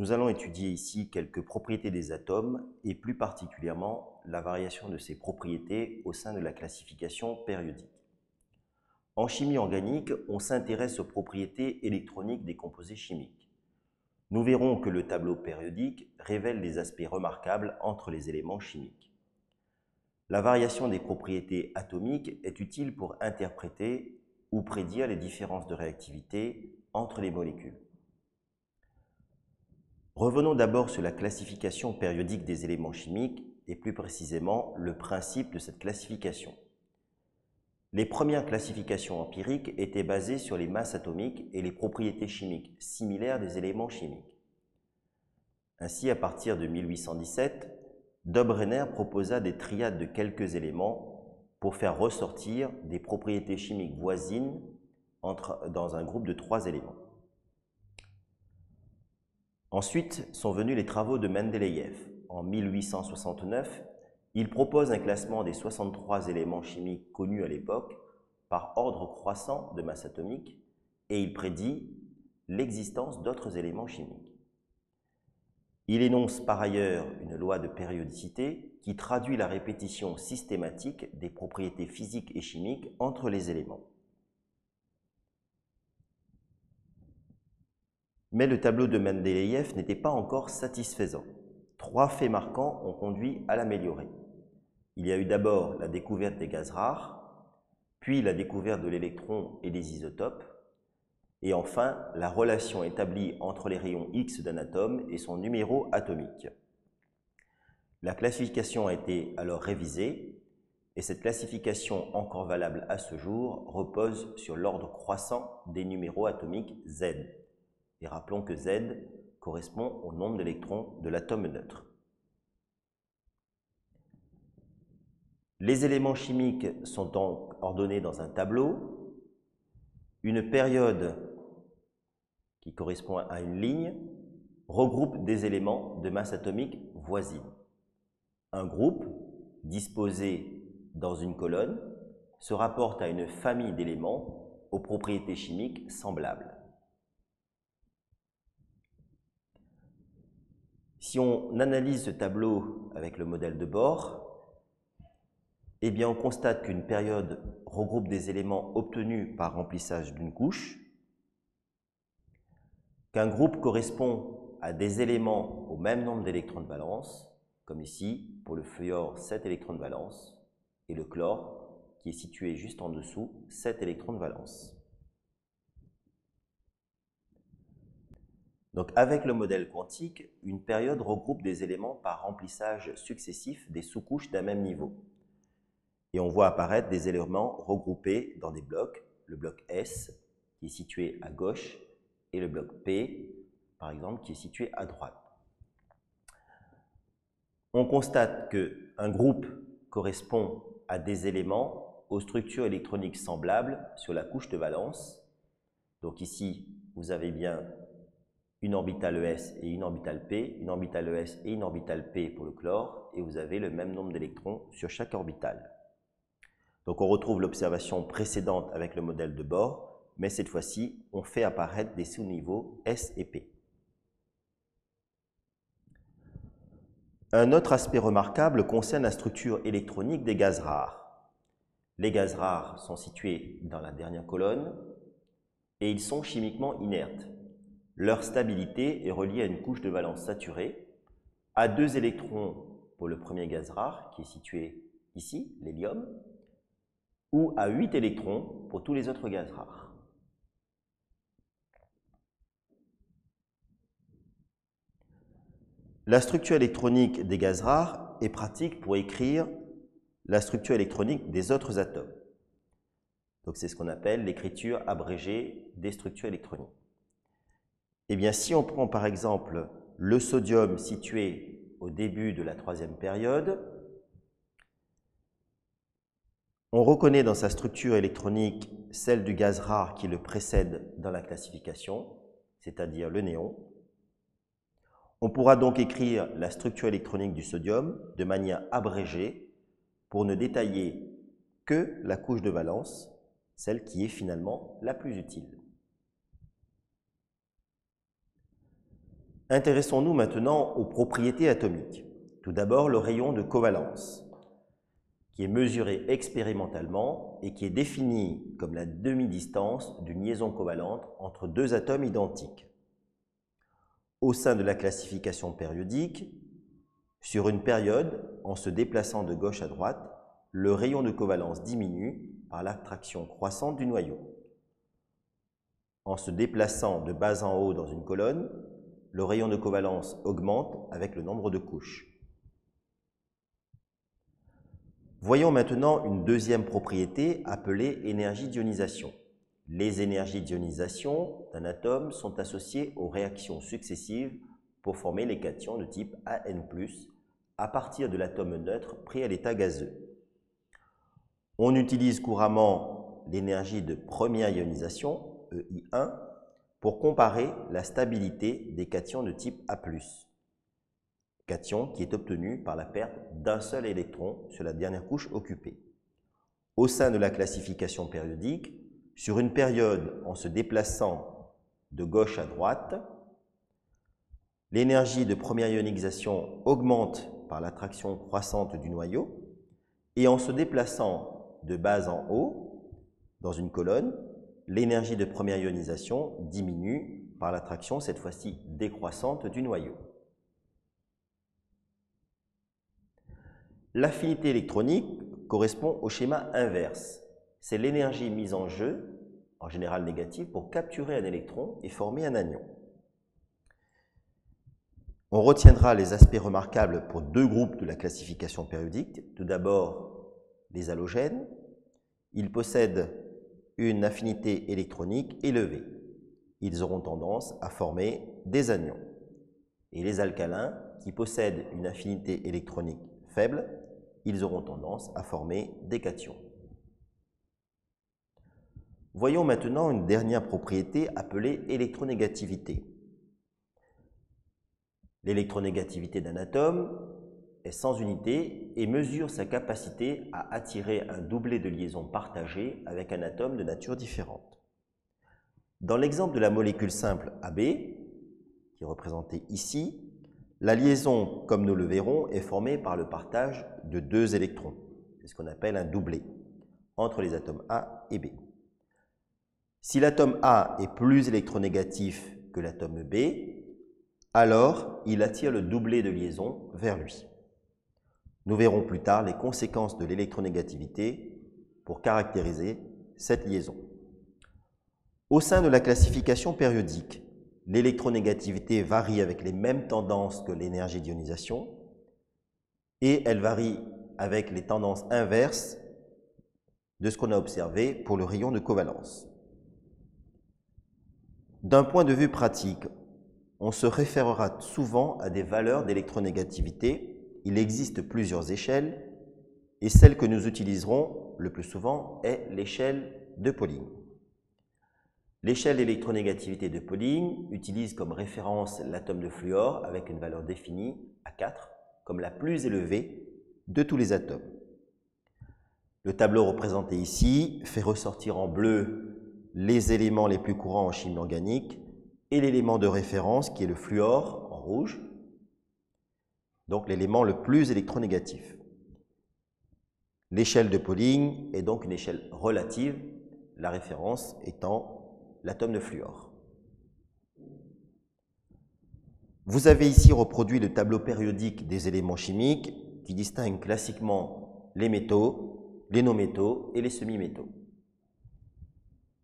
Nous allons étudier ici quelques propriétés des atomes et plus particulièrement la variation de ces propriétés au sein de la classification périodique. En chimie organique, on s'intéresse aux propriétés électroniques des composés chimiques. Nous verrons que le tableau périodique révèle des aspects remarquables entre les éléments chimiques. La variation des propriétés atomiques est utile pour interpréter ou prédire les différences de réactivité entre les molécules. Revenons d'abord sur la classification périodique des éléments chimiques et plus précisément le principe de cette classification. Les premières classifications empiriques étaient basées sur les masses atomiques et les propriétés chimiques similaires des éléments chimiques. Ainsi, à partir de 1817, Dobrenner proposa des triades de quelques éléments pour faire ressortir des propriétés chimiques voisines dans un groupe de trois éléments. Ensuite sont venus les travaux de Mendeleïev. En 1869, il propose un classement des 63 éléments chimiques connus à l'époque par ordre croissant de masse atomique et il prédit l'existence d'autres éléments chimiques. Il énonce par ailleurs une loi de périodicité qui traduit la répétition systématique des propriétés physiques et chimiques entre les éléments. Mais le tableau de Mendeleïev n'était pas encore satisfaisant. Trois faits marquants ont conduit à l'améliorer. Il y a eu d'abord la découverte des gaz rares, puis la découverte de l'électron et des isotopes, et enfin la relation établie entre les rayons X d'un atome et son numéro atomique. La classification a été alors révisée, et cette classification encore valable à ce jour repose sur l'ordre croissant des numéros atomiques Z. Et rappelons que Z correspond au nombre d'électrons de l'atome neutre. Les éléments chimiques sont donc ordonnés dans un tableau. Une période qui correspond à une ligne regroupe des éléments de masse atomique voisine. Un groupe disposé dans une colonne se rapporte à une famille d'éléments aux propriétés chimiques semblables. Si on analyse ce tableau avec le modèle de bord, eh on constate qu'une période regroupe des éléments obtenus par remplissage d'une couche, qu'un groupe correspond à des éléments au même nombre d'électrons de valence, comme ici pour le fluor 7 électrons de valence, et le chlore qui est situé juste en dessous 7 électrons de valence. Donc avec le modèle quantique, une période regroupe des éléments par remplissage successif des sous-couches d'un même niveau. Et on voit apparaître des éléments regroupés dans des blocs, le bloc S qui est situé à gauche et le bloc P, par exemple, qui est situé à droite. On constate qu'un groupe correspond à des éléments aux structures électroniques semblables sur la couche de valence. Donc ici, vous avez bien une orbitale ES et une orbitale P, une orbitale ES et une orbitale P pour le chlore, et vous avez le même nombre d'électrons sur chaque orbitale. Donc on retrouve l'observation précédente avec le modèle de Bohr, mais cette fois-ci, on fait apparaître des sous-niveaux S et P. Un autre aspect remarquable concerne la structure électronique des gaz rares. Les gaz rares sont situés dans la dernière colonne et ils sont chimiquement inertes. Leur stabilité est reliée à une couche de valence saturée, à deux électrons pour le premier gaz rare, qui est situé ici, l'hélium, ou à huit électrons pour tous les autres gaz rares. La structure électronique des gaz rares est pratique pour écrire la structure électronique des autres atomes. Donc c'est ce qu'on appelle l'écriture abrégée des structures électroniques. Eh si on prend par exemple le sodium situé au début de la troisième période, on reconnaît dans sa structure électronique celle du gaz rare qui le précède dans la classification, c'est-à-dire le néon. On pourra donc écrire la structure électronique du sodium de manière abrégée pour ne détailler que la couche de valence, celle qui est finalement la plus utile. Intéressons-nous maintenant aux propriétés atomiques. Tout d'abord, le rayon de covalence, qui est mesuré expérimentalement et qui est défini comme la demi-distance d'une liaison covalente entre deux atomes identiques. Au sein de la classification périodique, sur une période, en se déplaçant de gauche à droite, le rayon de covalence diminue par l'attraction croissante du noyau. En se déplaçant de bas en haut dans une colonne, le rayon de covalence augmente avec le nombre de couches. Voyons maintenant une deuxième propriété appelée énergie d'ionisation. Les énergies d'ionisation d'un atome sont associées aux réactions successives pour former les cations de type AN+, à partir de l'atome neutre pris à l'état gazeux. On utilise couramment l'énergie de première ionisation, EI1, pour comparer la stabilité des cations de type A+, cation qui est obtenu par la perte d'un seul électron sur la dernière couche occupée. Au sein de la classification périodique, sur une période en se déplaçant de gauche à droite, l'énergie de première ionisation augmente par l'attraction croissante du noyau, et en se déplaçant de bas en haut, dans une colonne, l'énergie de première ionisation diminue par l'attraction, cette fois-ci décroissante, du noyau. L'affinité électronique correspond au schéma inverse. C'est l'énergie mise en jeu, en général négative, pour capturer un électron et former un anion. On retiendra les aspects remarquables pour deux groupes de la classification périodique. Tout d'abord, les halogènes. Ils possèdent une affinité électronique élevée. Ils auront tendance à former des anions. Et les alcalins, qui possèdent une affinité électronique faible, ils auront tendance à former des cations. Voyons maintenant une dernière propriété appelée électronégativité. L'électronégativité d'un atome est sans unité et mesure sa capacité à attirer un doublet de liaison partagée avec un atome de nature différente. Dans l'exemple de la molécule simple AB, qui est représentée ici, la liaison, comme nous le verrons, est formée par le partage de deux électrons. C'est ce qu'on appelle un doublet entre les atomes A et B. Si l'atome A est plus électronégatif que l'atome B, alors il attire le doublet de liaison vers lui. Nous verrons plus tard les conséquences de l'électronégativité pour caractériser cette liaison. Au sein de la classification périodique, l'électronégativité varie avec les mêmes tendances que l'énergie d'ionisation et elle varie avec les tendances inverses de ce qu'on a observé pour le rayon de covalence. D'un point de vue pratique, on se référera souvent à des valeurs d'électronégativité il existe plusieurs échelles et celle que nous utiliserons le plus souvent est l'échelle de Pauling. L'échelle d'électronégativité de Pauling utilise comme référence l'atome de fluor avec une valeur définie à 4 comme la plus élevée de tous les atomes. Le tableau représenté ici fait ressortir en bleu les éléments les plus courants en chimie organique et l'élément de référence qui est le fluor en rouge donc l'élément le plus électronégatif. L'échelle de Pauling est donc une échelle relative, la référence étant l'atome de fluor. Vous avez ici reproduit le tableau périodique des éléments chimiques qui distingue classiquement les métaux, les non-métaux et les semi-métaux.